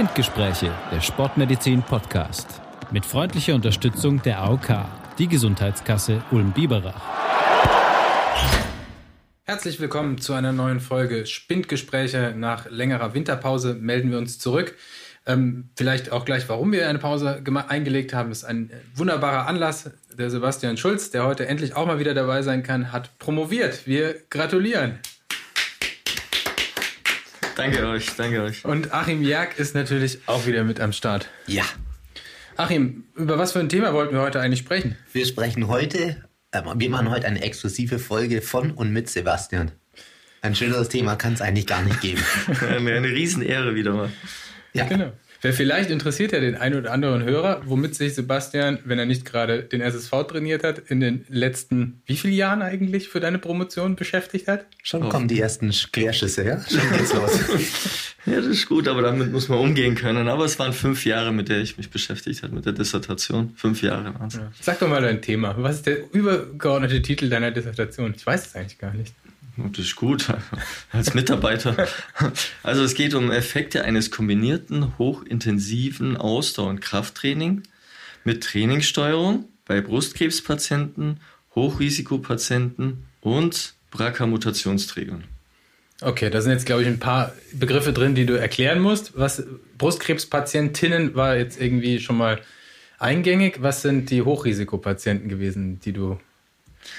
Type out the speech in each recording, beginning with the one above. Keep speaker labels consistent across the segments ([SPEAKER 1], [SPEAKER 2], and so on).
[SPEAKER 1] Spindgespräche, der Sportmedizin Podcast. Mit freundlicher Unterstützung der AOK, die Gesundheitskasse Ulm-Biberach.
[SPEAKER 2] Herzlich willkommen zu einer neuen Folge Spindgespräche. Nach längerer Winterpause melden wir uns zurück. Ähm, vielleicht auch gleich, warum wir eine Pause eingelegt haben. Ist ein wunderbarer Anlass. Der Sebastian Schulz, der heute endlich auch mal wieder dabei sein kann, hat promoviert. Wir gratulieren.
[SPEAKER 3] Danke euch, danke euch.
[SPEAKER 2] Und Achim Jerk ist natürlich auch wieder mit am Start.
[SPEAKER 4] Ja.
[SPEAKER 2] Achim, über was für ein Thema wollten wir heute eigentlich sprechen?
[SPEAKER 4] Wir sprechen heute, äh, wir machen heute eine exklusive Folge von und mit Sebastian. Ein schöneres Thema kann es eigentlich gar nicht geben.
[SPEAKER 3] eine, eine Riesenehre wieder mal.
[SPEAKER 2] Ja, genau. Wer vielleicht interessiert ja den einen oder anderen Hörer, womit sich Sebastian, wenn er nicht gerade den SSV trainiert hat, in den letzten wie vielen Jahren eigentlich für deine Promotion beschäftigt hat?
[SPEAKER 4] Schon kommen die ersten Querschüsse, ja? Schon geht's los.
[SPEAKER 3] ja, das ist gut, aber damit muss man umgehen können. Aber es waren fünf Jahre, mit der ich mich beschäftigt habe, mit der Dissertation. Fünf Jahre waren es. Ja.
[SPEAKER 2] Sag doch mal dein Thema. Was ist der übergeordnete Titel deiner Dissertation? Ich weiß es eigentlich gar nicht.
[SPEAKER 3] Das ist gut, als Mitarbeiter. Also es geht um Effekte eines kombinierten, hochintensiven Ausdauer- und Krafttraining mit Trainingssteuerung bei Brustkrebspatienten, Hochrisikopatienten und BRCA-Mutationsträgern.
[SPEAKER 2] Okay, da sind jetzt, glaube ich, ein paar Begriffe drin, die du erklären musst. Was Brustkrebspatientinnen war jetzt irgendwie schon mal eingängig. Was sind die Hochrisikopatienten gewesen, die du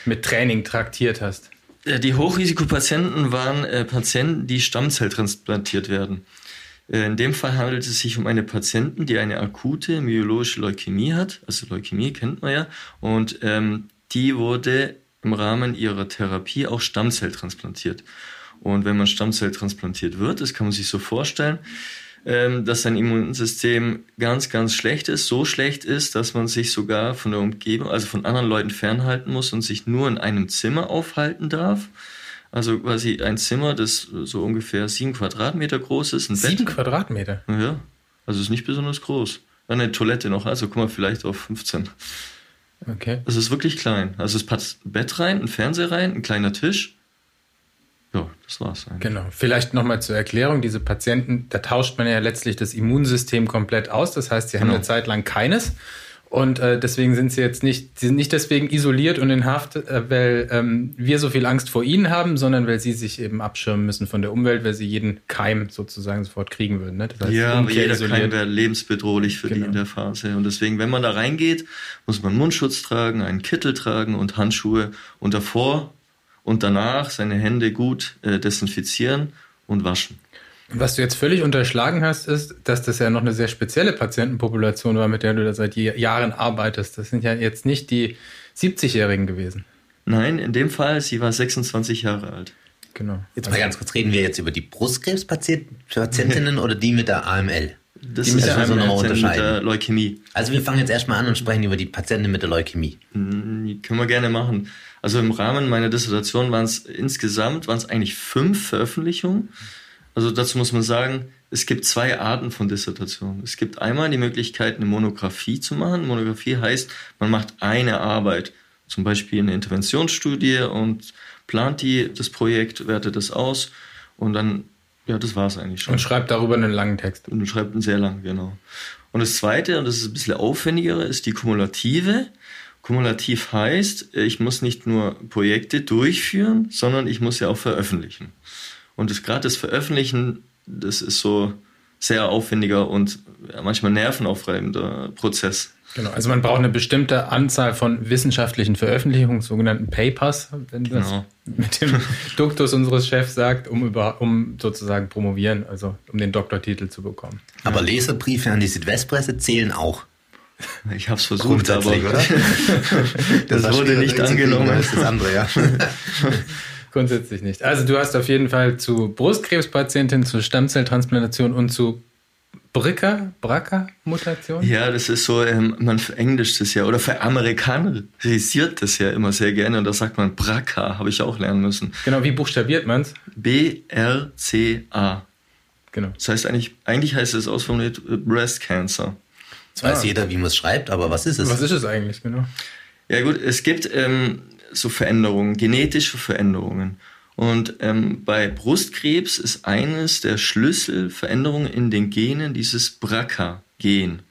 [SPEAKER 2] mit Training traktiert hast?
[SPEAKER 3] Äh, die Hochrisikopatienten waren äh, Patienten, die stammzelltransplantiert werden. Äh, in dem Fall handelt es sich um eine Patientin, die eine akute myologische Leukämie hat. Also Leukämie kennt man ja. Und ähm, die wurde im Rahmen ihrer Therapie auch Stammzelltransplantiert. Und wenn man Stammzelltransplantiert wird, das kann man sich so vorstellen, dass sein Immunsystem ganz, ganz schlecht ist, so schlecht ist, dass man sich sogar von der Umgebung, also von anderen Leuten fernhalten muss und sich nur in einem Zimmer aufhalten darf. Also quasi ein Zimmer, das so ungefähr sieben Quadratmeter groß ist. Ein
[SPEAKER 2] sieben Bett. Quadratmeter?
[SPEAKER 3] Ja, also ist nicht besonders groß. Eine Toilette noch, also guck mal, vielleicht auf 15.
[SPEAKER 2] Okay.
[SPEAKER 3] Es ist wirklich klein. Also es passt ein Bett rein, ein Fernseher rein, ein kleiner Tisch ja, das war's eigentlich.
[SPEAKER 2] Genau. Vielleicht nochmal zur Erklärung. Diese Patienten, da tauscht man ja letztlich das Immunsystem komplett aus. Das heißt, sie haben genau. eine Zeit lang keines. Und äh, deswegen sind sie jetzt nicht, sie sind nicht deswegen isoliert und in Haft, äh, weil ähm, wir so viel Angst vor ihnen haben, sondern weil sie sich eben abschirmen müssen von der Umwelt, weil sie jeden Keim sozusagen sofort kriegen würden. Ne?
[SPEAKER 3] Das heißt, ja, aber jeder isoliert. Keim wäre lebensbedrohlich für genau. die in der Phase. Und deswegen, wenn man da reingeht, muss man Mundschutz tragen, einen Kittel tragen und Handschuhe. Und davor und danach seine Hände gut äh, desinfizieren und waschen.
[SPEAKER 2] Was du jetzt völlig unterschlagen hast, ist, dass das ja noch eine sehr spezielle Patientenpopulation war, mit der du da seit Jahren arbeitest. Das sind ja jetzt nicht die 70-Jährigen gewesen.
[SPEAKER 3] Nein, in dem Fall, sie war 26 Jahre alt.
[SPEAKER 2] Genau.
[SPEAKER 4] Jetzt mal ganz kurz, reden wir jetzt über die Brustkrebspatientinnen oder die mit der AML?
[SPEAKER 3] Das die ist ja so nochmal unterscheiden. Mit der Leukämie.
[SPEAKER 4] Also wir fangen jetzt erstmal an und sprechen über die Patienten mit der Leukämie.
[SPEAKER 3] Mhm, können wir gerne machen. Also im Rahmen meiner Dissertation waren es insgesamt, waren es eigentlich fünf Veröffentlichungen. Also dazu muss man sagen, es gibt zwei Arten von Dissertationen. Es gibt einmal die Möglichkeit, eine Monographie zu machen. Monographie heißt, man macht eine Arbeit, zum Beispiel eine Interventionsstudie und plant die, das Projekt, wertet das aus und dann, ja, das war es eigentlich schon.
[SPEAKER 2] Und schreibt darüber einen langen Text.
[SPEAKER 3] Und schreibt einen sehr langen, genau. Und das zweite, und das ist ein bisschen aufwendigere, ist die kumulative. Kumulativ heißt, ich muss nicht nur Projekte durchführen, sondern ich muss ja auch veröffentlichen. Und das, gerade das Veröffentlichen, das ist so sehr aufwendiger und manchmal nervenaufreibender Prozess.
[SPEAKER 2] Genau, also man braucht eine bestimmte Anzahl von wissenschaftlichen Veröffentlichungen, sogenannten Papers, wenn das genau. mit dem Duktus unseres Chefs sagt, um, über, um sozusagen promovieren, also um den Doktortitel zu bekommen.
[SPEAKER 4] Aber Leserbriefe an die Südwestpresse zählen auch.
[SPEAKER 3] Ich habe es versucht, aber oder? das, das wurde nicht angenommen.
[SPEAKER 4] Als das andere, ja.
[SPEAKER 2] Grundsätzlich nicht. Also du hast auf jeden Fall zu Brustkrebspatientin, zu Stammzelltransplantation und zu BRCA, BRCA-Mutation?
[SPEAKER 3] Ja, das ist so, ähm, man verenglischt das ja oder veramerikanisiert das ja immer sehr gerne und da sagt man BRCA, habe ich auch lernen müssen.
[SPEAKER 2] Genau, wie buchstabiert man es?
[SPEAKER 3] B-R-C-A.
[SPEAKER 2] Genau.
[SPEAKER 3] Das heißt eigentlich, eigentlich heißt es ausformuliert äh, Breast Cancer.
[SPEAKER 4] Jetzt weiß ah. jeder, wie man es schreibt, aber was ist es?
[SPEAKER 2] Was ist es eigentlich, genau?
[SPEAKER 3] Ja gut, es gibt ähm, so Veränderungen, genetische Veränderungen. Und ähm, bei Brustkrebs ist eines der Schlüsselveränderungen in den Genen dieses BRCA-Gen.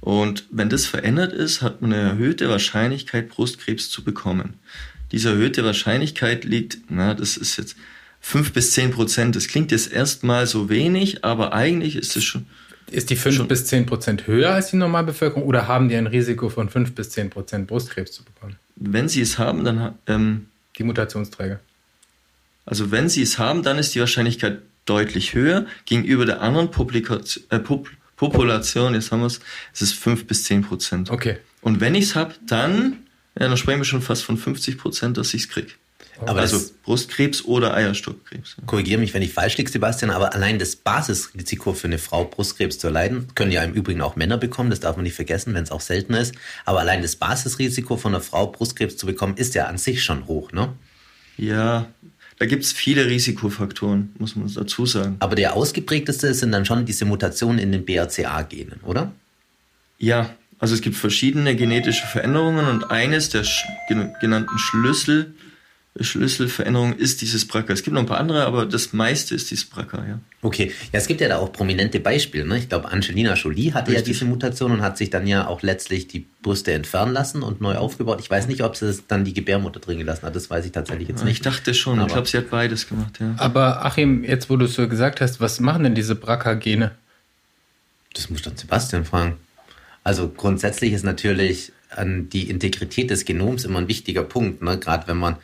[SPEAKER 3] Und wenn das verändert ist, hat man eine erhöhte Wahrscheinlichkeit, Brustkrebs zu bekommen. Diese erhöhte Wahrscheinlichkeit liegt, na, das ist jetzt fünf bis zehn Prozent. Das klingt jetzt erstmal so wenig, aber eigentlich ist es schon.
[SPEAKER 2] Ist die fünf bis zehn Prozent höher als die Normalbevölkerung oder haben die ein Risiko von fünf bis zehn Prozent Brustkrebs zu bekommen?
[SPEAKER 3] Wenn sie es haben, dann ähm,
[SPEAKER 2] die Mutationsträger.
[SPEAKER 3] Also wenn sie es haben, dann ist die Wahrscheinlichkeit deutlich höher gegenüber der anderen Publikation, äh, Pop Population. Jetzt haben wir es, es ist fünf bis zehn Prozent.
[SPEAKER 2] Okay.
[SPEAKER 3] Und wenn ich es habe, dann, ja, dann sprechen wir schon fast von 50 Prozent, dass ich es kriege.
[SPEAKER 4] Aber
[SPEAKER 3] also Brustkrebs oder Eierstockkrebs.
[SPEAKER 4] korrigiere mich, wenn ich falsch liege, Sebastian, aber allein das Basisrisiko für eine Frau, Brustkrebs zu erleiden, können ja im Übrigen auch Männer bekommen, das darf man nicht vergessen, wenn es auch selten ist. Aber allein das Basisrisiko von einer Frau, Brustkrebs zu bekommen, ist ja an sich schon hoch, ne?
[SPEAKER 3] Ja, da gibt's viele Risikofaktoren, muss man dazu sagen.
[SPEAKER 4] Aber der ausgeprägteste sind dann schon diese Mutationen in den BRCA-Genen, oder?
[SPEAKER 3] Ja, also es gibt verschiedene genetische Veränderungen und eines der genannten Schlüssel Schlüsselveränderungen ist dieses BRCA. Es gibt noch ein paar andere, aber das meiste ist dieses BRCA, ja.
[SPEAKER 4] Okay, ja, es gibt ja da auch prominente Beispiele. Ne? Ich glaube, Angelina Jolie hatte ja
[SPEAKER 3] Richtig.
[SPEAKER 4] diese Mutation und hat sich dann ja auch letztlich die Brüste entfernen lassen und neu aufgebaut. Ich weiß nicht, ob sie dann die Gebärmutter drin gelassen hat. Das weiß ich tatsächlich jetzt
[SPEAKER 3] Ich
[SPEAKER 4] nicht.
[SPEAKER 3] dachte schon,
[SPEAKER 4] Aber-
[SPEAKER 3] ich glaube, sie hat beides gemacht, ja.
[SPEAKER 2] Aber Achim, jetzt wo du es so gesagt hast, was machen denn diese BRCA-Gene?
[SPEAKER 4] Das muss dann Sebastian fragen. Also grundsätzlich ist natürlich an die Integrität des Genoms immer ein wichtiger Punkt, ne? gerade wenn man,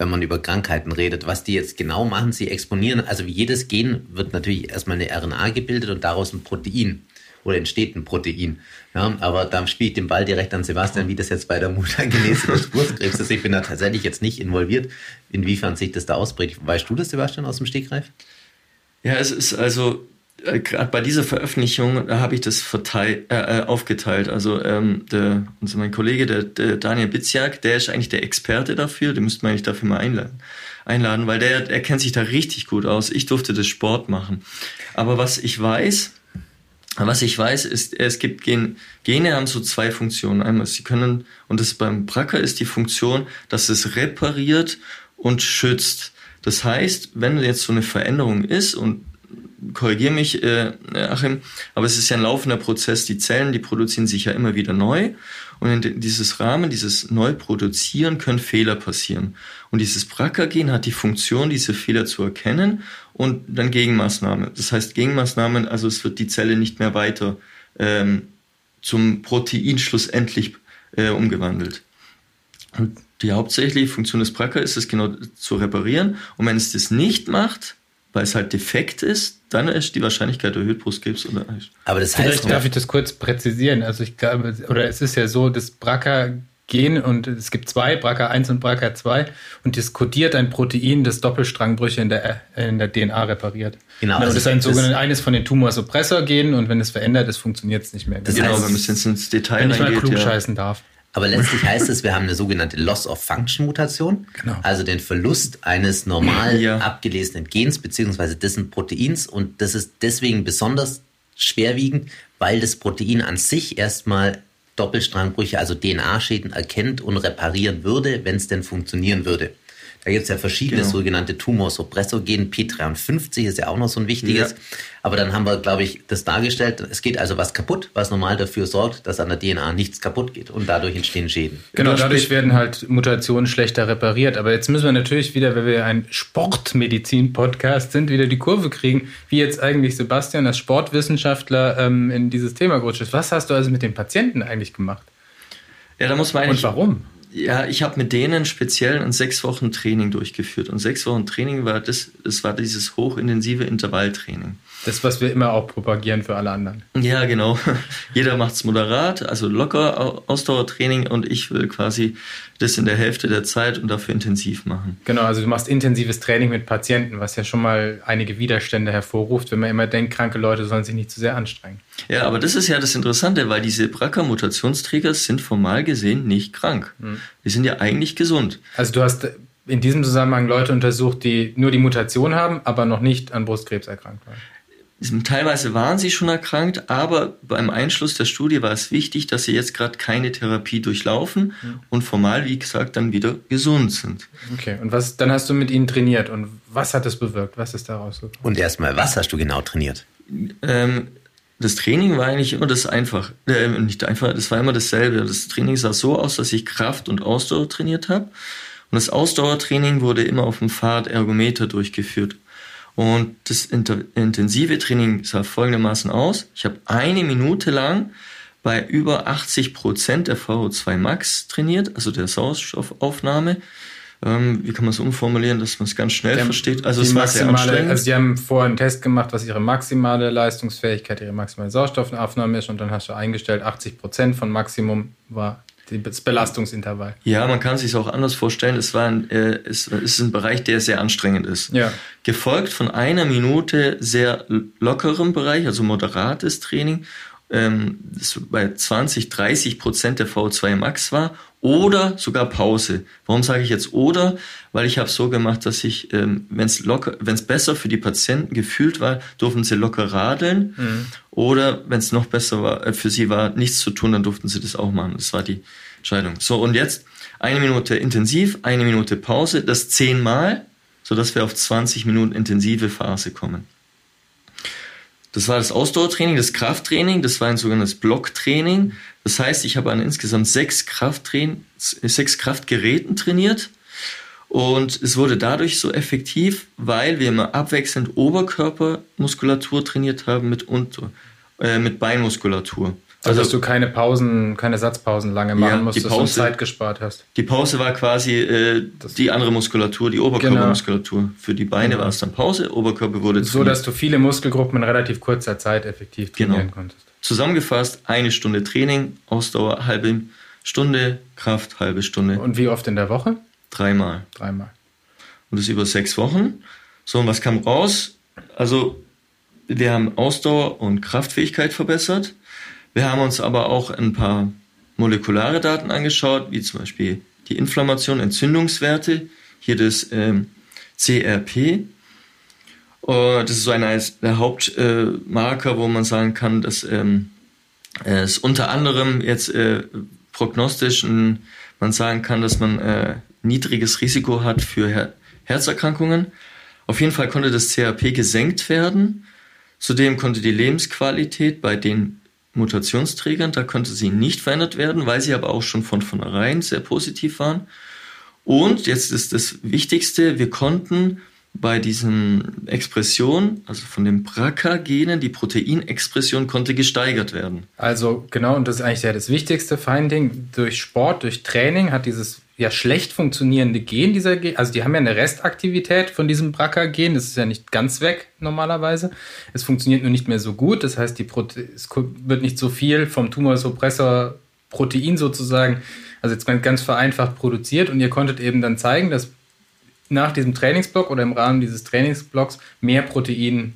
[SPEAKER 4] wenn man über Krankheiten redet. Was die jetzt genau machen, sie exponieren, also wie jedes Gen wird natürlich erstmal eine RNA gebildet und daraus ein Protein oder entsteht ein Protein. Ja, aber da spiele ich den Ball direkt an Sebastian, wie das jetzt bei der Mutagenese des Brustkrebs ist. Ich bin da tatsächlich jetzt nicht involviert, inwiefern sich das da ausprägt. Weißt du das, Sebastian, aus dem Stegreif?
[SPEAKER 3] Ja, es ist also äh, gerade bei dieser Veröffentlichung, da habe ich das verteil, äh, äh, aufgeteilt. Also ähm, der, also mein Kollege, der, der Daniel Biziak, der ist eigentlich der Experte dafür. Den müsste man eigentlich dafür mal einladen, einladen, weil der, der kennt sich da richtig gut aus. Ich durfte das Sport machen. Aber was ich weiß, was ich weiß, ist, es gibt Gen, Gene haben so zwei Funktionen. Einmal, sie können, und das beim BRCA ist die Funktion, dass es repariert und schützt. Das heißt, wenn jetzt so eine Veränderung ist und korrigiere mich, äh, Achim, aber es ist ja ein laufender Prozess. Die Zellen, die produzieren sich ja immer wieder neu. Und in dieses Rahmen, dieses Neuproduzieren, können Fehler passieren. Und dieses BRCA-Gen hat die Funktion, diese Fehler zu erkennen und dann Gegenmaßnahmen. Das heißt Gegenmaßnahmen, also es wird die Zelle nicht mehr weiter ähm, zum Protein schlussendlich äh, umgewandelt. Und die hauptsächliche Funktion des BRCA ist es genau zu reparieren. Und wenn es das nicht macht, weil es halt defekt ist, dann ist die Wahrscheinlichkeit erhöht, Brustkrebs oder
[SPEAKER 4] Aber das heißt,
[SPEAKER 2] Vielleicht darf ich das kurz präzisieren. Also ich glaube, oder es ist ja so, das BRCA-Gen und es gibt zwei, BRCA1 und BRCA2 und das kodiert ein Protein, das Doppelstrangbrüche in der, in der DNA repariert.
[SPEAKER 4] Genau,
[SPEAKER 2] und
[SPEAKER 4] also
[SPEAKER 2] das ist ein sogenanntes eines von den Tumorsuppressor-Genen und wenn es verändert ist, funktioniert es nicht mehr.
[SPEAKER 4] Das
[SPEAKER 3] genau,
[SPEAKER 4] heißt,
[SPEAKER 3] wenn man jetzt ins Detail
[SPEAKER 2] wenn ich mal klug
[SPEAKER 3] ja.
[SPEAKER 2] scheißen darf.
[SPEAKER 4] Aber letztlich heißt es, wir haben eine sogenannte Loss-of-Function-Mutation,
[SPEAKER 2] Genau.
[SPEAKER 4] also den Verlust eines normal
[SPEAKER 3] Ja.
[SPEAKER 4] abgelesenen Gens beziehungsweise dessen Proteins und das ist deswegen besonders schwerwiegend, weil das Protein an sich erstmal Doppelstrangbrüche, also DNA-Schäden erkennt und reparieren würde, wenn es denn funktionieren würde. Da gibt es ja verschiedene
[SPEAKER 3] Genau.
[SPEAKER 4] sogenannte Tumorsuppressorgen. P53 ist ja auch noch so ein wichtiges.
[SPEAKER 3] Ja.
[SPEAKER 4] Aber dann haben wir, glaube ich, das dargestellt. Es geht also was kaputt, was normal dafür sorgt, dass an der DNA nichts kaputt geht. Und dadurch entstehen Schäden.
[SPEAKER 2] Genau,
[SPEAKER 3] Ja,
[SPEAKER 2] dadurch werden halt Mutationen schlechter repariert. Aber jetzt müssen wir natürlich wieder, wenn wir ein Sportmedizin-Podcast sind, wieder die Kurve kriegen, wie jetzt eigentlich Sebastian als Sportwissenschaftler ähm, in dieses Thema gerutscht ist. Was hast du also mit den Patienten eigentlich gemacht?
[SPEAKER 3] Ja, da muss man
[SPEAKER 2] Und
[SPEAKER 3] eigentlich.
[SPEAKER 2] warum?
[SPEAKER 3] Ja, ich habe mit denen speziell ein sechs Wochen Training durchgeführt. Und sechs Wochen Training war das, das war dieses hochintensive Intervalltraining.
[SPEAKER 2] Das, was wir immer auch propagieren für alle anderen.
[SPEAKER 3] Ja, genau. Jeder macht's moderat, also locker Au- Ausdauertraining und ich will quasi das in der Hälfte der Zeit und dafür intensiv machen.
[SPEAKER 2] Genau, also du machst intensives Training mit Patienten, was ja schon mal einige Widerstände hervorruft, wenn man immer denkt, kranke Leute sollen sich nicht zu sehr anstrengen.
[SPEAKER 3] Ja, aber das ist ja das Interessante, weil diese BRCA-Mutationsträger sind formal gesehen nicht krank. Die sind ja eigentlich gesund.
[SPEAKER 2] Also du hast in diesem Zusammenhang Leute untersucht, die nur die Mutation haben, aber noch nicht an Brustkrebs erkrankt waren.
[SPEAKER 3] Teilweise waren sie schon erkrankt, aber beim Einschluss der Studie war es wichtig, dass sie jetzt gerade keine Therapie durchlaufen mhm. und formal, wie gesagt, dann wieder gesund sind.
[SPEAKER 2] Okay, und was dann hast du mit ihnen trainiert und was hat das bewirkt? Was ist daraus gekommen?
[SPEAKER 4] Und erstmal, was hast du genau trainiert?
[SPEAKER 3] Ähm, das Training war eigentlich immer das einfach, äh, nicht einfach, das war immer dasselbe. Das Training sah so aus, dass ich Kraft und Ausdauer trainiert habe. Und das Ausdauertraining wurde immer auf dem Fahrrad Ergometer durchgeführt. Und das intensive Training sah folgendermaßen aus. Ich habe eine Minute lang bei über 80 Prozent der VO2 Max trainiert, also der Sauerstoffaufnahme. Ähm, wie kann man es umformulieren, dass man es ganz schnell
[SPEAKER 2] die
[SPEAKER 3] versteht?
[SPEAKER 2] Also es war sehr anstrengend. Also Sie haben vorher einen Test gemacht, was Ihre maximale Leistungsfähigkeit, Ihre maximale Sauerstoffaufnahme ist und dann hast du eingestellt, 80 Prozent von Maximum war das Belastungsintervall.
[SPEAKER 3] Ja, man kann sich auch anders vorstellen. Es, war ein, äh, es ist ein Bereich, der sehr anstrengend ist.
[SPEAKER 2] Ja.
[SPEAKER 3] Gefolgt von einer Minute sehr lockerem Bereich, also moderates Training, ähm, das bei 20, 30 Prozent der V2 Max war oder sogar Pause. Warum sage ich jetzt oder? Weil ich habe so gemacht, dass ich, ähm, wenn es locker, wenn es besser für die Patienten gefühlt war, durften sie locker radeln. Mhm. Oder wenn es noch besser war, äh, für sie war, nichts zu tun, dann durften sie das auch machen. Das war die Entscheidung. So und jetzt eine Minute intensiv, eine Minute Pause, das zehnmal, so dass wir auf 20 Minuten intensive Phase kommen. Das war das Ausdauertraining, das Krafttraining, das war ein sogenanntes Blocktraining. Das heißt, ich habe an insgesamt sechs Krafttraining, sechs Kraftgeräten trainiert. Und es wurde dadurch so effektiv, weil wir immer abwechselnd Oberkörpermuskulatur trainiert haben mit, Unter, äh, mit Beinmuskulatur.
[SPEAKER 2] Also, dass du keine Pausen, keine Satzpausen lange machen ja, musstest
[SPEAKER 3] Pause,
[SPEAKER 2] und Zeit gespart hast.
[SPEAKER 3] Die Pause war quasi äh, die andere Muskulatur, die Oberkörpermuskulatur. Genau. Für die Beine genau. war es dann Pause, Oberkörper wurde
[SPEAKER 2] So, dass du viele Muskelgruppen in relativ kurzer Zeit effektiv
[SPEAKER 3] trainieren genau. konntest. Zusammengefasst, eine Stunde Training, Ausdauer halbe Stunde, Kraft halbe Stunde.
[SPEAKER 2] Und wie oft in der Woche?
[SPEAKER 3] Dreimal.
[SPEAKER 2] Dreimal.
[SPEAKER 3] Und das über sechs Wochen. So, und was kam raus? Also, wir haben Ausdauer und Kraftfähigkeit verbessert wir haben uns aber auch ein paar molekulare Daten angeschaut, wie zum Beispiel die Inflammation, Entzündungswerte, hier das ähm, CRP. Uh, das ist so einer der Hauptmarker, äh, wo man sagen kann, dass ähm, es unter anderem jetzt äh, prognostisch ein, man sagen kann, dass man äh, niedriges Risiko hat für Her Herzerkrankungen. Auf jeden Fall konnte das CRP gesenkt werden. Zudem konnte die Lebensqualität bei den Mutationsträgern, da konnte sie nicht verändert werden, weil sie aber auch schon von vornherein sehr positiv waren. Und jetzt ist das Wichtigste, wir konnten bei diesen Expressionen, also von den BRCA-Genen, die Proteinexpression konnte gesteigert werden.
[SPEAKER 2] Also genau, und das ist eigentlich ja das wichtigste Finding. Durch Sport, durch Training hat dieses ja schlecht funktionierende Gen dieser Gen, also die haben ja eine Restaktivität von diesem BRCA-Gen, das ist ja nicht ganz weg normalerweise. Es funktioniert nur nicht mehr so gut, das heißt, die Prote es wird nicht so viel vom Tumorsuppressor Protein sozusagen, also jetzt ganz vereinfacht produziert und ihr konntet eben dann zeigen, dass nach diesem Trainingsblock oder im Rahmen dieses Trainingsblocks mehr Protein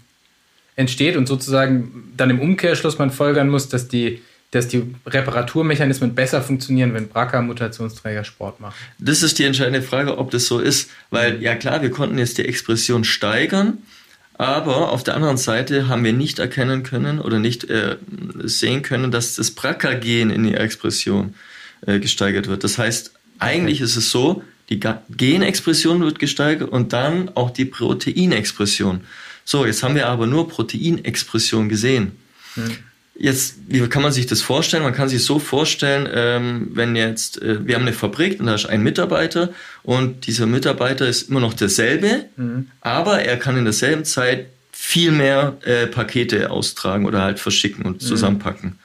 [SPEAKER 2] entsteht und sozusagen dann im Umkehrschluss man folgern muss, dass die dass die Reparaturmechanismen besser funktionieren, wenn BRCA-Mutationsträger Sport machen?
[SPEAKER 3] Das ist die entscheidende Frage, ob das so ist. Weil, ja klar, wir konnten jetzt die Expression steigern, aber auf der anderen Seite haben wir nicht erkennen können oder nicht äh, sehen können, dass das BRCA-Gen in der Expression äh, gesteigert wird. Das heißt, eigentlich okay. ist es so, die Genexpression wird gesteigert und dann auch die Proteinexpression. So, jetzt haben wir aber nur Proteinexpression gesehen. Hm. Jetzt, wie kann man sich das vorstellen? Man kann sich so vorstellen, ähm, wenn jetzt, äh, wir haben eine Fabrik und da ist ein Mitarbeiter und dieser Mitarbeiter ist immer noch derselbe, mhm. aber er kann in derselben Zeit viel mehr äh, Pakete austragen oder halt verschicken und mhm. zusammenpacken.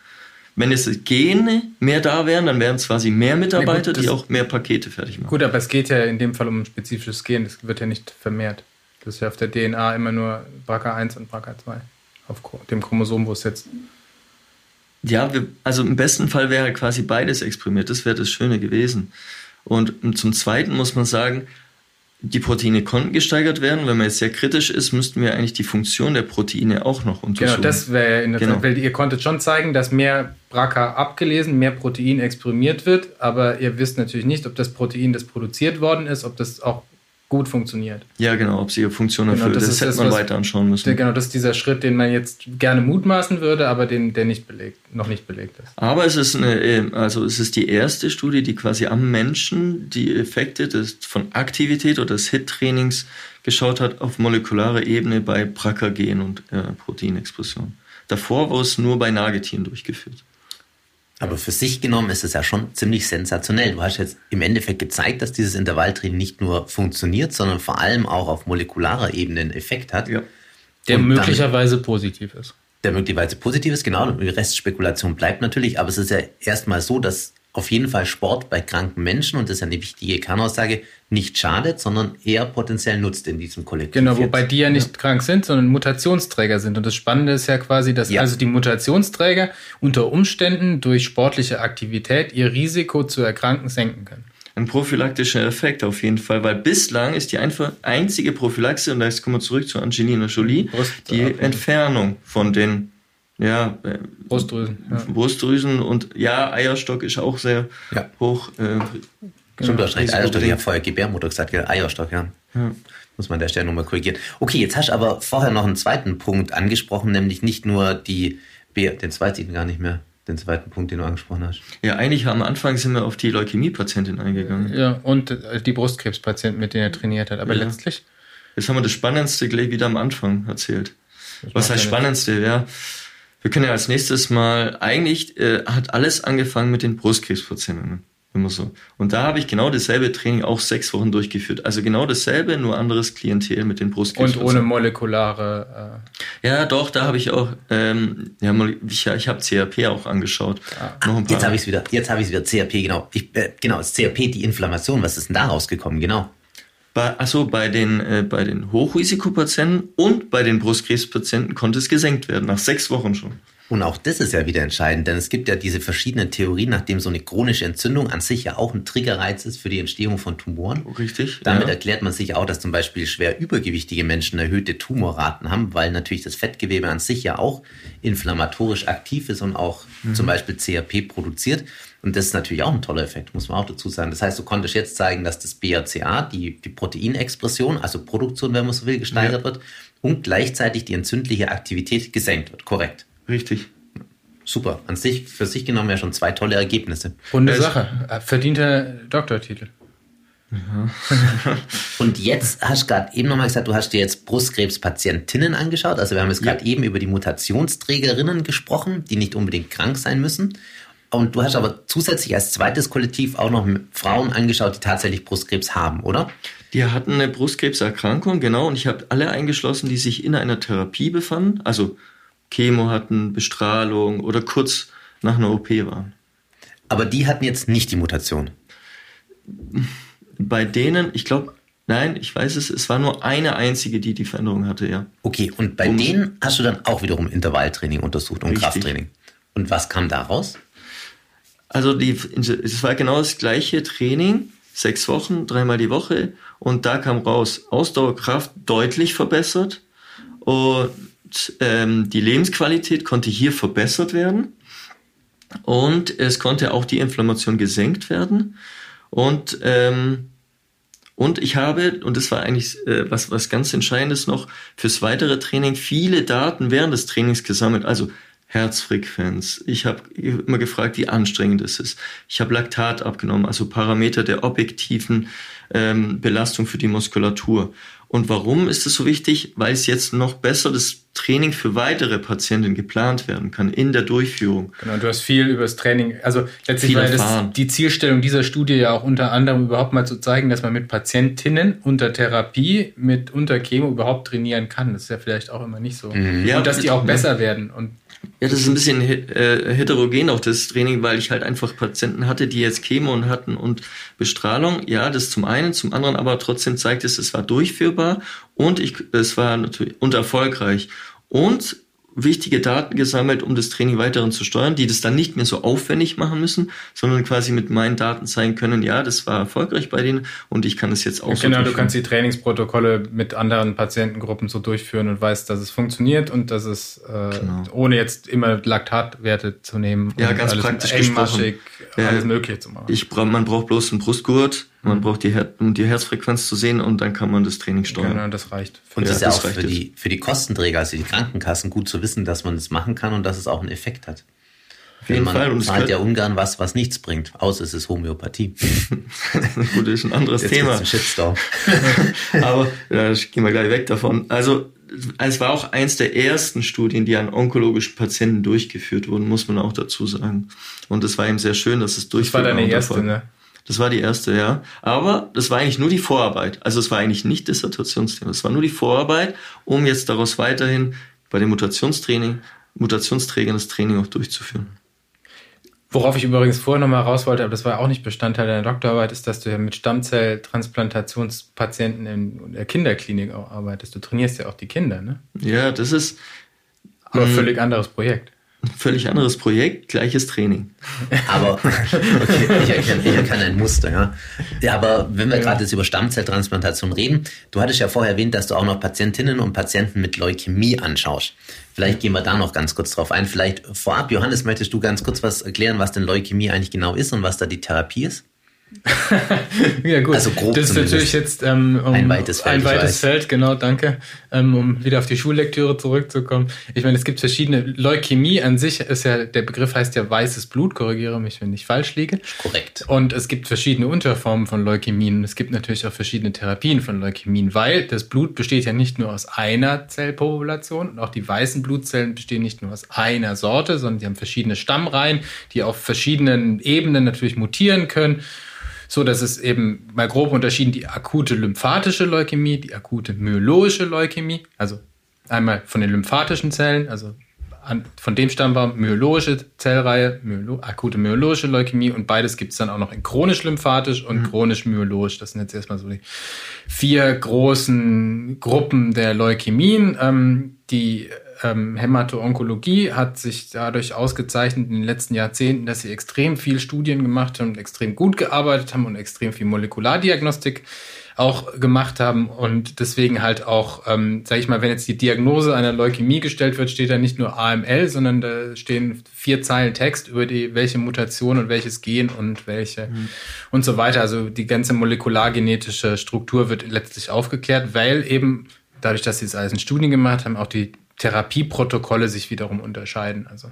[SPEAKER 3] Wenn jetzt Gene mehr da wären, dann wären es quasi mehr Mitarbeiter, ja, gut, die auch mehr Pakete fertig machen.
[SPEAKER 2] Gut, aber es geht ja in dem Fall um ein spezifisches Gen, das wird ja nicht vermehrt. Das ist ja auf der DNA immer nur BRCA1 und BRCA2 auf dem Chromosom, wo es jetzt
[SPEAKER 3] ja, wir, also im besten Fall wäre quasi beides exprimiert. Das wäre das Schöne gewesen. Und zum Zweiten muss man sagen, die Proteine konnten gesteigert werden. Wenn man jetzt sehr kritisch ist, müssten wir eigentlich die Funktion der Proteine auch noch untersuchen.
[SPEAKER 2] Genau, das wäre in der genau. Zeit, weil ihr konntet schon zeigen, dass mehr BRCA abgelesen, mehr Protein exprimiert wird, aber ihr wisst natürlich nicht, ob das Protein, das produziert worden ist, ob das auch gut funktioniert.
[SPEAKER 3] Ja, genau, ob sie ihre Funktion genau, erfüllt. Das, das hätte das, man weiter anschauen müssen.
[SPEAKER 2] Genau, das ist dieser Schritt, den man jetzt gerne mutmaßen würde, aber den, der nicht belegt, noch nicht belegt ist.
[SPEAKER 3] Aber es ist eine, ähm, also es ist die erste Studie, die quasi am Menschen die Effekte des, von Aktivität oder des HIT-Trainings geschaut hat auf molekularer Ebene bei BRCA-Gen und äh, Proteinexpression. Davor wurde es nur bei Nagetieren durchgeführt.
[SPEAKER 4] Aber für sich genommen ist es ja schon ziemlich sensationell. Du hast jetzt im Endeffekt gezeigt, dass dieses Intervalltraining nicht nur funktioniert, sondern vor allem auch auf molekularer Ebene einen Effekt hat. Ja.
[SPEAKER 2] Der Und möglicherweise positiv ist.
[SPEAKER 4] Der möglicherweise positiv ist, genau. Die Restspekulation bleibt natürlich. Aber es ist ja erstmal so, dass auf jeden Fall Sport bei kranken Menschen, und das ist ja eine wichtige Kernaussage, nicht schadet, sondern eher potenziell nutzt in diesem Kollektiv.
[SPEAKER 2] Genau, wobei die ja nicht ja. krank sind, sondern Mutationsträger sind. Und das Spannende ist ja quasi, dass ja. also die Mutationsträger unter Umständen durch sportliche Aktivität ihr Risiko zu erkranken senken können.
[SPEAKER 3] Ein prophylaktischer Effekt auf jeden Fall, weil bislang ist die einfach einzige Prophylaxe, und da kommen wir zurück zu Angelina Jolie, die Entfernung von den ja, äh,
[SPEAKER 2] Brustdrüsen. Ja.
[SPEAKER 3] Brustdrüsen und ja, Eierstock ist auch sehr ja. hoch. Äh,
[SPEAKER 4] Stimmt, du hast recht. Eierstock, ich habe vorher Gebärmutter gesagt, gell? Eierstock, ja. ja. Muss man an der Stelle nochmal korrigieren. Okay, jetzt hast du aber vorher noch einen zweiten Punkt angesprochen, nämlich nicht nur die, B den zweiten gar nicht mehr, den zweiten Punkt, den du angesprochen hast.
[SPEAKER 3] Ja, eigentlich am Anfang sind wir auf die Leukämie-Patientin eingegangen.
[SPEAKER 2] Ja, und äh, die Brustkrebspatienten, mit denen er trainiert hat. Aber ja. letztlich.
[SPEAKER 3] Jetzt haben wir das Spannendste gleich wieder am Anfang erzählt. Was heißt Spannendste, ja? Wir können ja als nächstes mal, eigentlich äh, hat alles angefangen mit den Brustkrebspatienten. Immer so. Und da habe ich genau dasselbe Training auch sechs Wochen durchgeführt. Also genau dasselbe, nur anderes Klientel mit den Brustkrebspatienten.
[SPEAKER 2] Und ohne molekulare.
[SPEAKER 3] Äh ja, doch, da habe ich auch, ähm, ja, ich, ich habe CRP auch angeschaut.
[SPEAKER 4] Ah, Noch ein paar. Jetzt habe ich es wieder. Jetzt habe ich es wieder. CRP, genau. Ich, äh, genau, das CRP, die Inflammation. Was ist denn da rausgekommen? Genau.
[SPEAKER 3] Bei, achso, bei den, äh, bei den Hochrisikopatienten und bei den Brustkrebspatienten konnte es gesenkt werden, nach sechs Wochen schon.
[SPEAKER 4] Und auch das ist ja wieder entscheidend, denn es gibt ja diese verschiedenen Theorien, nachdem so eine chronische Entzündung an sich ja auch ein Triggerreiz ist für die Entstehung von Tumoren.
[SPEAKER 3] Richtig.
[SPEAKER 4] Damit ja. erklärt man sich auch, dass zum Beispiel schwer übergewichtige Menschen erhöhte Tumorraten haben, weil natürlich das Fettgewebe an sich ja auch inflammatorisch aktiv ist und auch mhm. zum Beispiel CRP produziert. Und das ist natürlich auch ein toller Effekt, muss man auch dazu sagen. Das heißt, du konntest jetzt zeigen, dass das BRCA, die, die Proteinexpression, also Produktion, wenn man so will, gesteigert ja. wird und gleichzeitig die entzündliche Aktivität gesenkt wird. Korrekt.
[SPEAKER 3] Richtig.
[SPEAKER 4] Super. An sich, für sich genommen ja schon zwei tolle Ergebnisse.
[SPEAKER 2] Runde Sache. Verdienter Doktortitel.
[SPEAKER 4] Ja. und jetzt hast du gerade eben nochmal gesagt, du hast dir jetzt Brustkrebspatientinnen angeschaut. Also wir haben jetzt gerade ja. eben über die Mutationsträgerinnen gesprochen, die nicht unbedingt krank sein müssen. Und du hast aber zusätzlich als zweites Kollektiv auch noch Frauen angeschaut, die tatsächlich Brustkrebs haben, oder?
[SPEAKER 3] Die hatten eine Brustkrebserkrankung, genau. Und ich habe alle eingeschlossen, die sich in einer Therapie befanden. Also Chemo hatten, Bestrahlung oder kurz nach einer OP waren.
[SPEAKER 4] Aber die hatten jetzt nicht die Mutation.
[SPEAKER 3] Bei denen, ich glaube, nein, ich weiß es, es war nur eine einzige, die die Veränderung hatte, ja.
[SPEAKER 4] Okay, und bei um, denen hast du dann auch wiederum Intervalltraining untersucht und richtig. Krafttraining. Und was kam daraus?
[SPEAKER 3] Also die, es war genau das gleiche Training, sechs Wochen, dreimal die Woche. Und da kam raus, Ausdauerkraft deutlich verbessert. Und ähm, die Lebensqualität konnte hier verbessert werden und es konnte auch die Inflammation gesenkt werden. Und, ähm, und ich habe, und das war eigentlich äh, was, was ganz Entscheidendes noch, fürs weitere Training viele Daten während des Trainings gesammelt. Also Herzfrequenz. Ich habe immer gefragt, wie anstrengend es ist. Ich habe Laktat abgenommen, also Parameter der objektiven ähm, Belastung für die Muskulatur. Und warum ist es so wichtig? Weil es jetzt noch besser das Training für weitere Patienten geplant werden kann in der Durchführung.
[SPEAKER 2] Genau, du hast viel über das Training, also letztlich war das die Zielstellung dieser Studie ja auch unter anderem überhaupt mal zu zeigen, dass man mit Patientinnen unter Therapie, mit unter Chemo überhaupt trainieren kann. Das ist ja vielleicht auch immer nicht so. Mhm. Ja, und dass die auch besser werden. Und
[SPEAKER 3] ja, das ist ein bisschen äh, heterogen auch das Training, weil ich halt einfach Patienten hatte, die jetzt Chemo hatten und Bestrahlung. Ja, das zum einen, zum anderen aber trotzdem zeigt es, es war durchführbar und ich, es war natürlich und erfolgreich. Und wichtige Daten gesammelt, um das Training weiterhin zu steuern, die das dann nicht mehr so aufwendig machen müssen, sondern quasi mit meinen Daten zeigen können, ja, das war erfolgreich bei denen und ich kann es jetzt auch ja,
[SPEAKER 2] so Genau, du kannst die Trainingsprotokolle mit anderen Patientengruppen so durchführen und weißt, dass es funktioniert und dass es, äh, genau. ohne jetzt immer Laktatwerte zu nehmen,
[SPEAKER 3] ja, ganz
[SPEAKER 2] alles
[SPEAKER 3] praktisch gesprochen,
[SPEAKER 2] alles Mögliche zu machen.
[SPEAKER 3] Ich, man braucht bloß einen Brustgurt, Man mhm. braucht die, Her um die Herzfrequenz zu sehen und dann kann man das Training steuern.
[SPEAKER 2] Genau, das reicht.
[SPEAKER 4] Und das ja, ist ja auch für die, für die Kostenträger, also die Krankenkassen, gut zu wissen, dass man das machen kann und dass es auch einen Effekt hat. Auf jeden man Fall. Und zahlt ja ungern was, was nichts bringt. Außer es ist Homöopathie.
[SPEAKER 3] Gut, das ist ein anderes Jetzt Thema. Ein Shitstorm. Aber ja, gehen wir gleich weg davon. Also es war auch eins der ersten Studien, die an onkologischen Patienten durchgeführt wurden, muss man auch dazu sagen. Und es war eben sehr schön, dass es durchgeführt
[SPEAKER 2] wurde. Das war deine erste, ne?
[SPEAKER 3] Das war die erste, ja. Aber das war eigentlich nur die Vorarbeit. Also es war eigentlich nicht Dissertationsthema. Es war nur die Vorarbeit, um jetzt daraus weiterhin bei dem Mutationstraining, Mutationsträgern das Training auch durchzuführen.
[SPEAKER 2] Worauf ich übrigens vorher nochmal raus wollte, aber das war auch nicht Bestandteil deiner Doktorarbeit, ist, dass du ja mit Stammzelltransplantationspatienten in der Kinderklinik auch arbeitest. Du trainierst ja auch die Kinder, ne?
[SPEAKER 3] Ja, das ist.
[SPEAKER 2] Aber ein völlig anderes Projekt.
[SPEAKER 3] Völlig anderes Projekt, gleiches Training.
[SPEAKER 4] Aber okay, ich, erkenne, ich erkenne ein Muster, ja. ja aber wenn wir ja. gerade jetzt über Stammzelltransplantation reden, du hattest ja vorher erwähnt, dass du auch noch Patientinnen und Patienten mit Leukämie anschaust. Vielleicht gehen wir da noch ganz kurz drauf ein. Vielleicht vorab, Johannes, möchtest du ganz kurz was erklären, was denn Leukämie eigentlich genau ist und was da die Therapie ist?
[SPEAKER 2] ja gut, also grob das ist natürlich jetzt ähm, um,
[SPEAKER 4] ein weites Feld.
[SPEAKER 2] Ein weites Feld, genau, danke. Ähm, um wieder auf die Schullektüre zurückzukommen. Ich meine, es gibt verschiedene. Leukämie an sich ist ja, der Begriff heißt ja weißes Blut, korrigiere mich, wenn ich falsch liege.
[SPEAKER 4] Korrekt.
[SPEAKER 2] Und es gibt verschiedene Unterformen von Leukämien. Es gibt natürlich auch verschiedene Therapien von Leukämien, weil das Blut besteht ja nicht nur aus einer Zellpopulation und auch die weißen Blutzellen bestehen nicht nur aus einer Sorte, sondern die haben verschiedene Stammreihen, die auf verschiedenen Ebenen natürlich mutieren können so dass es eben mal grob unterschieden die akute lymphatische Leukämie, die akute myologische Leukämie, also einmal von den lymphatischen Zellen, also an, von dem Stammbaum myologische Zellreihe, myolo, akute myologische Leukämie und beides gibt es dann auch noch in chronisch lymphatisch und mhm. chronisch myologisch. Das sind jetzt erstmal so die vier großen Gruppen der Leukämien, ähm, die ähm, Hämato-Onkologie hat sich dadurch ausgezeichnet in den letzten Jahrzehnten, dass sie extrem viel Studien gemacht haben extrem gut gearbeitet haben und extrem viel Molekulardiagnostik auch gemacht haben und deswegen halt auch, ähm, sage ich mal, wenn jetzt die Diagnose einer Leukämie gestellt wird, steht da nicht nur AML, sondern da stehen vier Zeilen Text über die welche Mutation und welches Gen und welche mhm. und so weiter. Also die ganze molekulargenetische Struktur wird letztlich aufgeklärt, weil eben dadurch, dass sie es alles in Studien gemacht haben, auch die Therapieprotokolle sich wiederum unterscheiden. Also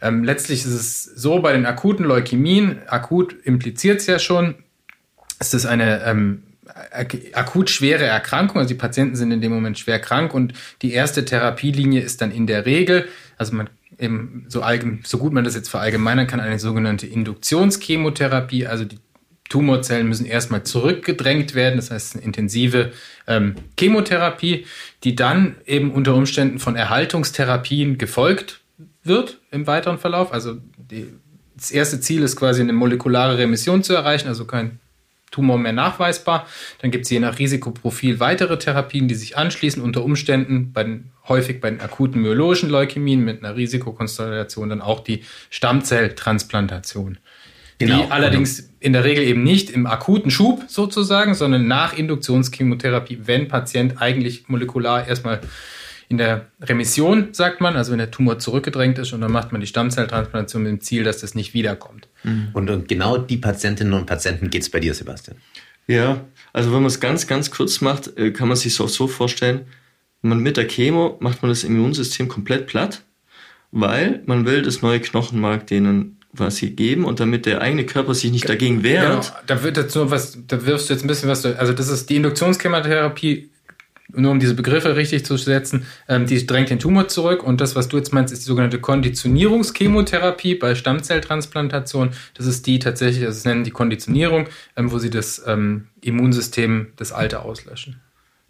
[SPEAKER 2] ähm, letztlich ist es so bei den akuten Leukämien, akut impliziert es ja schon, ist es eine ähm, akut schwere Erkrankung, also die Patienten sind in dem Moment schwer krank und die erste Therapielinie ist dann in der Regel, also man eben so, allgemein, so gut man das jetzt verallgemeinern kann, eine sogenannte Induktionschemotherapie, also die Tumorzellen müssen erstmal zurückgedrängt werden, das heißt eine intensive ähm, Chemotherapie, die dann eben unter Umständen von Erhaltungstherapien gefolgt wird im weiteren Verlauf. Also die, das erste Ziel ist quasi eine molekulare Remission zu erreichen, also kein Tumor mehr nachweisbar. Dann gibt es je nach Risikoprofil weitere Therapien, die sich anschließen, unter Umständen bei den, häufig bei den akuten myologischen Leukämien mit einer Risikokonstellation dann auch die Stammzelltransplantation. Genau. Die allerdings in der Regel eben nicht im akuten Schub sozusagen, sondern nach Induktionschemotherapie, wenn Patient eigentlich molekular erstmal in der Remission, sagt man, also wenn der Tumor zurückgedrängt ist und dann macht man die Stammzelltransplantation mit dem Ziel, dass das nicht wiederkommt.
[SPEAKER 4] Mhm. Und, und genau die Patientinnen und Patienten geht es bei dir, Sebastian.
[SPEAKER 3] Ja, also wenn man es ganz, ganz kurz macht, äh, kann man sich es auch so vorstellen, man mit der Chemo macht man das Immunsystem komplett platt, weil man will das neue Knochenmark denen was sie geben und damit der eigene Körper sich nicht dagegen wehrt. Genau,
[SPEAKER 2] da wird jetzt nur was, da wirfst du jetzt ein bisschen was, also das ist die Induktionschemotherapie, nur um diese Begriffe richtig zu setzen, ähm, die drängt den Tumor zurück und das, was du jetzt meinst, ist die sogenannte Konditionierungschemotherapie bei Stammzelltransplantation. Das ist die tatsächlich, also es nennen die Konditionierung, ähm, wo sie das ähm, Immunsystem das Alte auslöschen.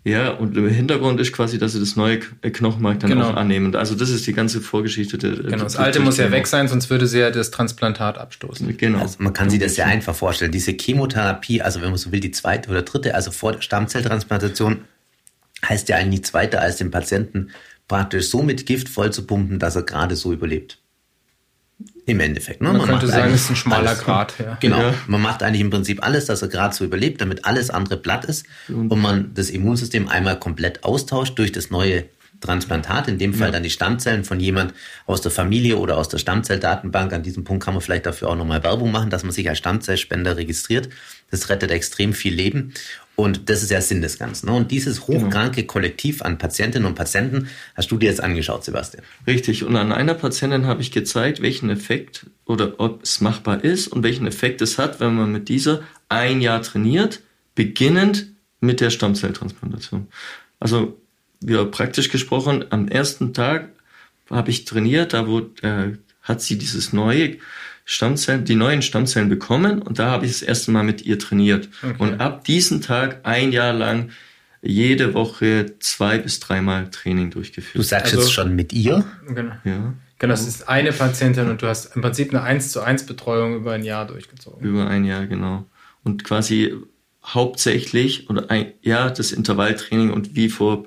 [SPEAKER 3] Ja, und im Hintergrund ist quasi, dass sie das neue Knochenmark dann genau. auch annehmen. Also das ist die ganze Vorgeschichte. Der,
[SPEAKER 2] genau, das alte muss ja weg sein, sonst würde sie ja das Transplantat abstoßen.
[SPEAKER 4] Genau. Also man kann sich das sehr einfach vorstellen. Diese Chemotherapie, also wenn man so will, die zweite oder dritte, also vor der Stammzelltransplantation, heißt ja eigentlich nichts weiter, als den Patienten praktisch so mit Gift voll zu pumpen, dass er gerade so überlebt. Im Endeffekt.
[SPEAKER 2] Ne? Man, man könnte sagen, es ist ein schmaler alles, Grad.
[SPEAKER 4] Ja. Genau. Ja. Man macht eigentlich im Prinzip alles, dass er gerade so überlebt, damit alles andere platt ist und man das Immunsystem einmal komplett austauscht durch das neue Transplantat, in dem Fall ja. dann die Stammzellen von jemand aus der Familie oder aus der Stammzelldatenbank. An diesem Punkt kann man vielleicht dafür auch nochmal Werbung machen, dass man sich als Stammzellspender registriert. Das rettet extrem viel Leben. Und das ist ja Sinn des Ganzen. Ne? Und dieses genau. hochkranke Kollektiv an Patientinnen und Patienten hast du dir jetzt angeschaut, Sebastian.
[SPEAKER 3] Richtig. Und an einer Patientin habe ich gezeigt, welchen Effekt oder ob es machbar ist und welchen Effekt es hat, wenn man mit dieser ein Jahr trainiert, beginnend mit der Stammzelltransplantation. Also, ja, praktisch gesprochen, am ersten Tag habe ich trainiert, da wo, äh, hat sie dieses neue Stammzellen, die neuen Stammzellen bekommen und da habe ich das erste Mal mit ihr trainiert. Okay. Und ab diesem Tag ein Jahr lang jede Woche zwei bis dreimal Training durchgeführt.
[SPEAKER 4] Du sagst also, jetzt schon mit ihr?
[SPEAKER 2] Genau. Ja. Genau, das ist eine Patientin und du hast im Prinzip eine 1 zu 1 Betreuung über ein Jahr durchgezogen.
[SPEAKER 3] Über ein Jahr, genau. Und quasi hauptsächlich oder ein, ja, das Intervalltraining und wie vor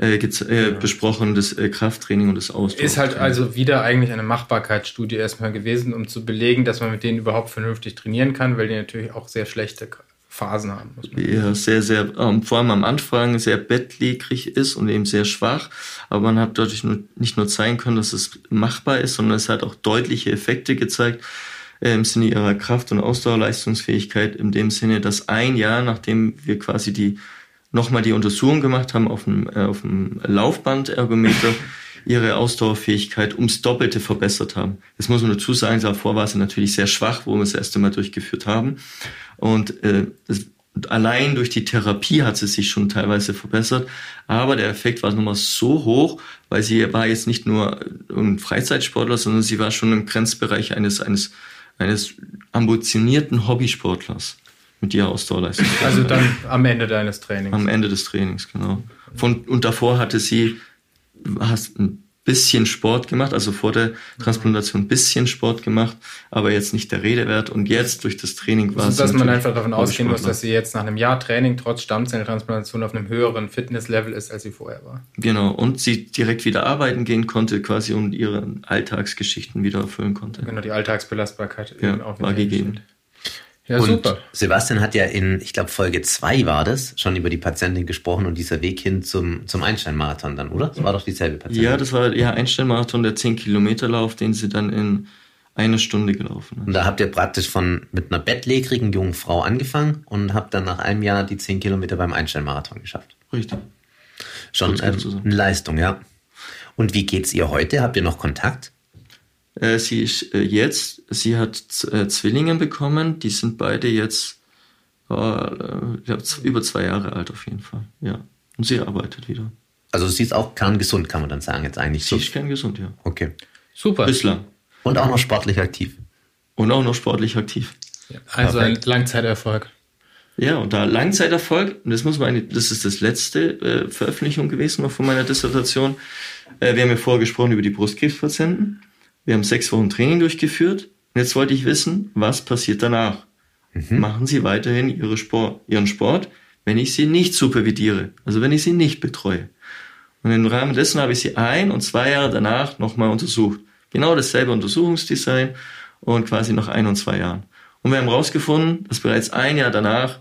[SPEAKER 3] äh, äh, besprochen, das äh, Krafttraining und das Ausdauer.
[SPEAKER 2] Ist halt also wieder eigentlich eine Machbarkeitsstudie erstmal gewesen, um zu belegen, dass man mit denen überhaupt vernünftig trainieren kann, weil die natürlich auch sehr schlechte Phasen haben.
[SPEAKER 3] Ja, sehr, sehr, ähm, vor allem am Anfang sehr bettlägerig ist und eben sehr schwach. Aber man hat dadurch nur, nicht nur zeigen können, dass es machbar ist, sondern es hat auch deutliche Effekte gezeigt äh, im Sinne ihrer Kraft- und Ausdauerleistungsfähigkeit, in dem Sinne, dass ein Jahr, nachdem wir quasi die nochmal die Untersuchung gemacht haben auf dem, äh, auf dem Laufbandergometer, ihre Ausdauerfähigkeit ums Doppelte verbessert haben. Das muss man dazu sagen, davor war sie natürlich sehr schwach, wo wir das erste Mal durchgeführt haben. Und äh, das, allein durch die Therapie hat sie sich schon teilweise verbessert. Aber der Effekt war nochmal so hoch, weil sie war jetzt nicht nur ein Freizeitsportler, sondern sie war schon im Grenzbereich eines, eines, eines ambitionierten Hobbysportlers mit ihrer Ausdauerleistung.
[SPEAKER 2] Also dann am Ende deines Trainings.
[SPEAKER 3] Am Ende des Trainings, genau. Von, und davor hatte sie hast ein bisschen Sport gemacht, also vor der Transplantation ein bisschen Sport gemacht, aber jetzt nicht der Rede wert. Und jetzt durch das Training war
[SPEAKER 2] also, es. Dass man einfach davon ausgehen muss, dass sie jetzt nach einem Jahr Training trotz Stammzelltransplantation auf einem höheren Fitnesslevel ist, als sie vorher war.
[SPEAKER 3] Genau. Und sie direkt wieder arbeiten gehen konnte, quasi und ihre Alltagsgeschichten wieder erfüllen konnte.
[SPEAKER 2] Genau, die Alltagsbelastbarkeit
[SPEAKER 3] ja, war gegeben. Steht.
[SPEAKER 4] Ja, und super. Sebastian hat ja in, ich glaube, Folge zwei war das, schon über die Patientin gesprochen und dieser Weg hin zum, zum Einstein-Marathon dann, oder? Das war doch dieselbe
[SPEAKER 3] Patientin. Ja, das war ja Einstein-Marathon, der 10-Kilometer-Lauf, den sie dann in einer Stunde gelaufen hat.
[SPEAKER 4] Und da habt ihr praktisch von mit einer bettlägerigen jungen Frau angefangen und habt dann nach einem Jahr die 10 Kilometer beim Einstein-Marathon geschafft.
[SPEAKER 3] Richtig.
[SPEAKER 4] Schon ähm, eine Leistung, ja. Und wie geht's ihr heute? Habt ihr noch Kontakt?
[SPEAKER 3] Äh, sie ist äh, jetzt, sie hat äh, Zwillinge bekommen, die sind beide jetzt äh, über zwei Jahre alt auf jeden Fall, ja. Und sie arbeitet wieder.
[SPEAKER 4] Also sie ist auch kerngesund, kann man dann sagen, jetzt eigentlich.
[SPEAKER 3] Sie so. ist kerngesund, ja.
[SPEAKER 4] Okay.
[SPEAKER 2] Super.
[SPEAKER 3] Bislang.
[SPEAKER 4] Und auch noch sportlich aktiv.
[SPEAKER 3] Und auch noch sportlich aktiv.
[SPEAKER 2] Ja, also Perfekt. ein Langzeiterfolg.
[SPEAKER 3] Ja, und da Langzeiterfolg, und das muss man, das ist das letzte äh, Veröffentlichung gewesen noch von meiner Dissertation. Äh, wir haben ja vorher gesprochen über die Brustkrebspatienten. Wir haben sechs Wochen Training durchgeführt. Und jetzt wollte ich wissen, was passiert danach? Mhm. Machen Sie weiterhin Ihre Sport, Ihren Sport, wenn ich Sie nicht supervidiere, also wenn ich Sie nicht betreue. Und im Rahmen dessen habe ich Sie ein und zwei Jahre danach nochmal untersucht. Genau dasselbe Untersuchungsdesign und quasi nach ein und zwei Jahren. Und wir haben herausgefunden, dass bereits ein Jahr danach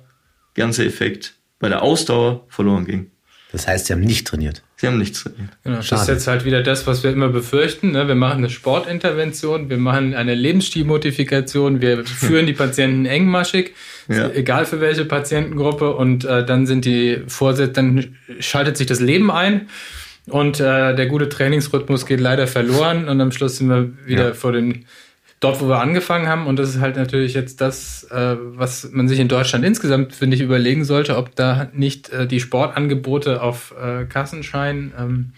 [SPEAKER 3] der ganze Effekt bei der Ausdauer verloren ging.
[SPEAKER 4] Das heißt, Sie haben nicht trainiert.
[SPEAKER 3] Sie haben nichts trainiert.
[SPEAKER 2] Genau, das ist jetzt halt wieder das, was wir immer befürchten. Ne? Wir machen eine Sportintervention, wir machen eine Lebensstilmodifikation, wir führen die Patienten engmaschig, ja. egal für welche Patientengruppe, und äh, dann sind die Vorsätze, dann schaltet sich das Leben ein und äh, der gute Trainingsrhythmus geht leider verloren und am Schluss sind wir wieder ja. vor den dort, wo wir angefangen haben. Und das ist halt natürlich jetzt das, äh, was man sich in Deutschland insgesamt, finde ich, überlegen sollte, ob da nicht äh, die Sportangebote auf äh, Kassenschein ähm,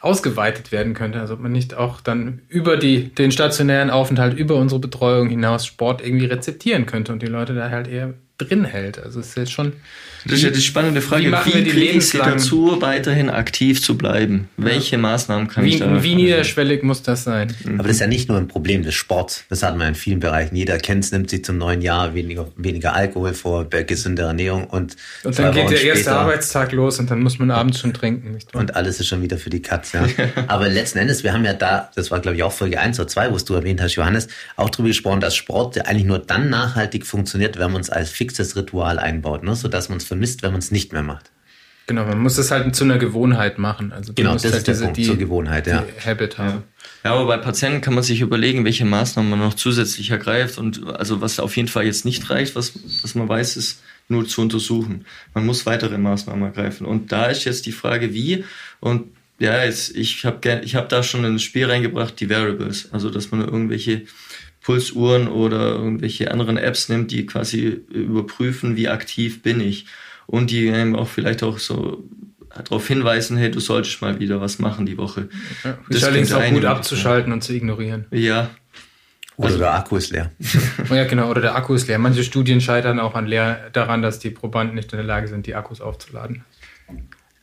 [SPEAKER 2] ausgeweitet werden könnte. Also ob man nicht auch dann über die, den stationären Aufenthalt, über unsere Betreuung hinaus Sport irgendwie rezeptieren könnte und die Leute da halt eher drin hält. Also es ist jetzt schon
[SPEAKER 3] das ist ja die spannende Frage. Wie, machen wie wir die Sie dazu, weiterhin aktiv zu bleiben? Ja. Welche Maßnahmen kann
[SPEAKER 2] wie,
[SPEAKER 3] ich da
[SPEAKER 2] Wie niederschwellig muss das sein?
[SPEAKER 4] Mhm. Aber das ist ja nicht nur ein Problem des Sports. Das hat man in vielen Bereichen. Jeder kennt es, nimmt sich zum neuen Jahr weniger, weniger Alkohol vor, gesündere Ernährung und
[SPEAKER 2] Und dann geht der erste Arbeitstag los und dann muss man abends schon trinken.
[SPEAKER 4] Nicht und alles ist schon wieder für die Katz, ja. Aber letzten Endes, wir haben ja da, das war glaube ich auch Folge 1 oder 2, wo du erwähnt hast, Johannes, auch darüber gesprochen, dass Sport eigentlich nur dann nachhaltig funktioniert, wenn man es als fixes Ritual einbaut, ne? sodass man es vermisst, wenn man es nicht mehr macht.
[SPEAKER 2] Genau, man muss es halt zu einer Gewohnheit machen.
[SPEAKER 4] Also genau, das halt ist der diese, Punkt, die, zur Gewohnheit, ja.
[SPEAKER 3] Habit haben. Ja. ja, aber bei Patienten kann man sich überlegen, welche Maßnahmen man noch zusätzlich ergreift und also was auf jeden Fall jetzt nicht reicht, was, was man weiß, ist nur zu untersuchen. Man muss weitere Maßnahmen ergreifen. Und da ist jetzt die Frage, wie. Und ja, jetzt, ich habe ich hab da schon ins Spiel reingebracht, die Variables. Also, dass man irgendwelche Pulsuhren oder irgendwelche anderen Apps nimmt, die quasi überprüfen, wie aktiv bin ich. Und die einem auch vielleicht auch so darauf hinweisen, hey, du solltest mal wieder was machen die Woche.
[SPEAKER 2] Ja, das allerdings auch gut abzuschalten und zu ignorieren.
[SPEAKER 3] Ja.
[SPEAKER 4] Oder also, der Akku ist leer.
[SPEAKER 2] Ja, genau, oder der Akku ist leer. Manche Studien scheitern auch an leer daran, dass die Probanden nicht in der Lage sind, die Akkus aufzuladen.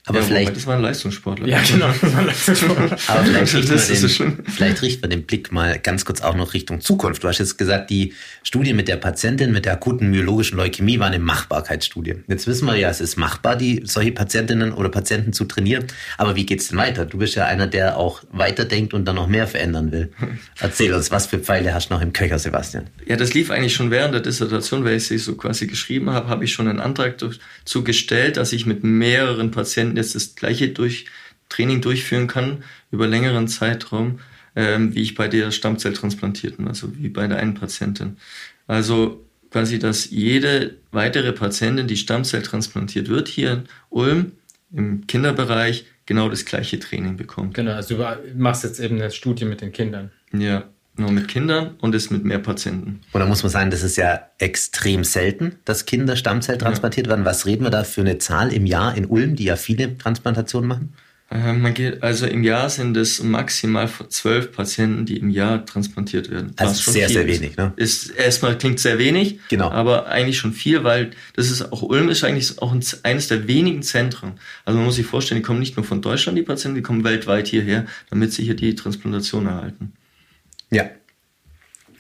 [SPEAKER 3] Aber ja, vielleicht. Das war ein Leistungssportler.
[SPEAKER 2] Ja, genau, das war ein Leistungssportler.
[SPEAKER 4] Aber vielleicht richten, das den, so vielleicht richten wir den Blick mal ganz kurz auch noch Richtung Zukunft. Du hast jetzt gesagt, die Studie mit der Patientin mit der akuten myologischen Leukämie war eine Machbarkeitsstudie. Jetzt wissen wir ja, es ist machbar, die solche Patientinnen oder Patienten zu trainieren. Aber wie geht's denn weiter? Du bist ja einer, der auch weiterdenkt und dann noch mehr verändern will. Erzähl uns, was für Pfeile hast du noch im Köcher, Sebastian?
[SPEAKER 3] Ja, das lief eigentlich schon während der Dissertation, weil ich sie so quasi geschrieben habe, habe ich schon einen Antrag dazu gestellt, dass ich mit mehreren Patienten jetzt das gleiche durch, Training durchführen kann über längeren Zeitraum, ähm, wie ich bei der Stammzelltransplantierten, also wie bei der einen Patientin. Also quasi, dass jede weitere Patientin, die Stammzelltransplantiert wird, hier in Ulm im Kinderbereich genau das gleiche Training bekommt.
[SPEAKER 2] Genau, also du machst jetzt eben eine Studie mit den Kindern.
[SPEAKER 3] Ja, nur mit Kindern und ist mit mehr Patienten.
[SPEAKER 4] Und da muss man sagen, das ist ja extrem selten, dass Kinder Stammzelltransplantiert ja. werden. Was reden wir da für eine Zahl im Jahr in Ulm, die ja viele Transplantationen machen?
[SPEAKER 3] Äh, man geht, also im Jahr sind es maximal zwölf Patienten, die im Jahr transplantiert werden.
[SPEAKER 4] Also sehr, sehr wenig, ne?
[SPEAKER 3] Ist, erstmal klingt sehr wenig,
[SPEAKER 4] genau.
[SPEAKER 3] aber eigentlich schon viel, weil das ist auch, Ulm ist eigentlich auch eines der wenigen Zentren. Also man muss sich vorstellen, die kommen nicht nur von Deutschland, die Patienten, die kommen weltweit hierher, damit sie hier die Transplantation erhalten.
[SPEAKER 4] Ja.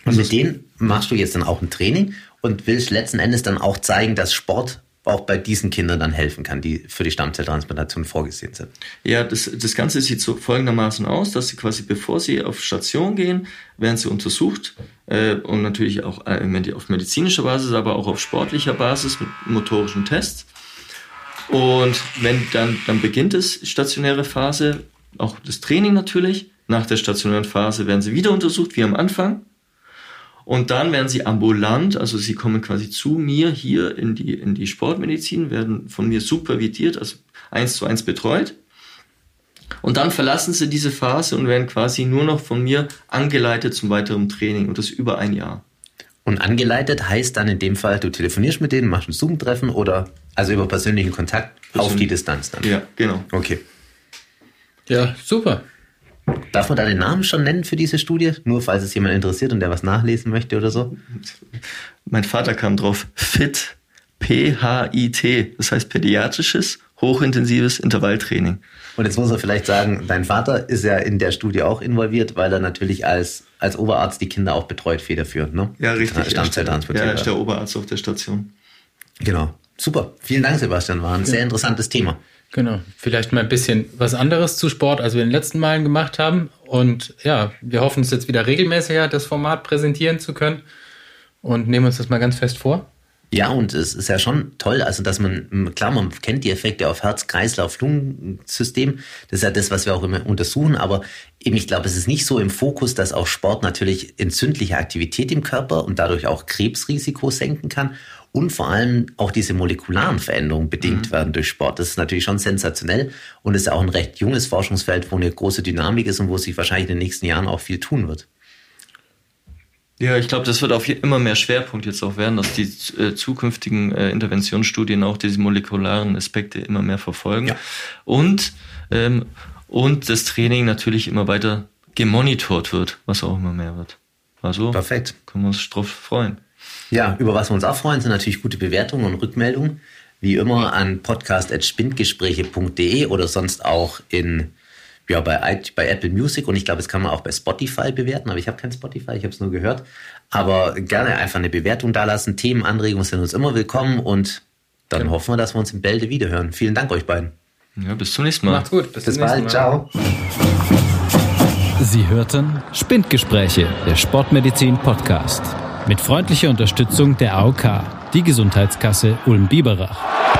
[SPEAKER 4] Und mit denen machst du jetzt dann auch ein Training und willst letzten Endes dann auch zeigen, dass Sport auch bei diesen Kindern dann helfen kann, die für die Stammzelltransplantation vorgesehen sind.
[SPEAKER 3] Ja, das, das Ganze sieht so folgendermaßen aus, dass sie quasi, bevor sie auf Station gehen, werden sie untersucht äh, und natürlich auch äh, auf medizinischer Basis, aber auch auf sportlicher Basis mit motorischen Tests. Und wenn dann, dann beginnt es, stationäre Phase, auch das Training natürlich. Nach der stationären Phase werden sie wieder untersucht, wie am Anfang. Und dann werden sie ambulant, also sie kommen quasi zu mir hier in die, in die Sportmedizin, werden von mir supervidiert, also eins zu eins betreut. Und dann verlassen sie diese Phase und werden quasi nur noch von mir angeleitet zum weiteren Training und das über ein Jahr.
[SPEAKER 4] Und angeleitet heißt dann in dem Fall, du telefonierst mit denen, machst ein Zoom-Treffen oder also über persönlichen Kontakt Persönlich. auf die Distanz dann.
[SPEAKER 3] Ja, genau.
[SPEAKER 4] Okay.
[SPEAKER 2] Ja, super.
[SPEAKER 4] Darf man da den Namen schon nennen für diese Studie? Nur falls es jemand interessiert und der was nachlesen möchte oder so?
[SPEAKER 3] Mein Vater kam drauf. FIT. P-H-I-T. Das heißt pädiatrisches, hochintensives Intervalltraining.
[SPEAKER 4] Und jetzt muss man vielleicht sagen, dein Vater ist ja in der Studie auch involviert, weil er natürlich als, als Oberarzt die Kinder auch betreut, federführend, ne?
[SPEAKER 3] Ja, richtig.
[SPEAKER 4] Stammzelltransportierer.
[SPEAKER 3] Ja, er ist der Oberarzt auf der Station.
[SPEAKER 4] Genau. Super. Vielen Dank, Sebastian. War ein ja. sehr interessantes Thema.
[SPEAKER 2] Genau, vielleicht mal ein bisschen was anderes zu Sport, als wir in den letzten Malen gemacht haben. Und ja, wir hoffen es jetzt wieder regelmäßiger, das Format präsentieren zu können und nehmen uns das mal ganz fest vor.
[SPEAKER 4] Ja, und es ist ja schon toll, also dass man, klar, man kennt die Effekte auf Herz, Kreislauf, Lungensystem. Das ist ja das, was wir auch immer untersuchen. Aber eben, ich glaube, es ist nicht so im Fokus, dass auch Sport natürlich entzündliche Aktivität im Körper und dadurch auch Krebsrisiko senken kann und vor allem auch diese molekularen Veränderungen bedingt mhm. werden durch Sport. Das ist natürlich schon sensationell und ist auch ein recht junges Forschungsfeld, wo eine große Dynamik ist und wo sich wahrscheinlich in den nächsten Jahren auch viel tun wird.
[SPEAKER 3] Ja, ich glaube, das wird auf immer mehr Schwerpunkt jetzt auch werden, dass die äh, zukünftigen äh, Interventionsstudien auch diese molekularen Aspekte immer mehr verfolgen. Ja. Und, ähm, und das Training natürlich immer weiter gemonitort wird, was auch immer mehr wird. Also
[SPEAKER 4] Perfekt.
[SPEAKER 3] können wir uns drauf freuen.
[SPEAKER 4] Ja, über was wir uns auch freuen, sind natürlich gute Bewertungen und Rückmeldungen. Wie immer an podcast.spindgespräche.de oder sonst auch in ja, bei, bei Apple Music und ich glaube, das kann man auch bei Spotify bewerten, aber ich habe kein Spotify, ich habe es nur gehört. Aber gerne einfach eine Bewertung dalassen. Themenanregungen sind uns immer willkommen und dann ja. hoffen wir, dass wir uns in Bälde wiederhören. Vielen Dank euch beiden.
[SPEAKER 3] Ja, bis zum nächsten Mal.
[SPEAKER 2] Macht's gut.
[SPEAKER 4] Bis, bis bald. Mal. Ciao.
[SPEAKER 1] Sie hörten Spindgespräche, der Sportmedizin Podcast. Mit freundlicher Unterstützung der AOK, die Gesundheitskasse Ulm-Biberach.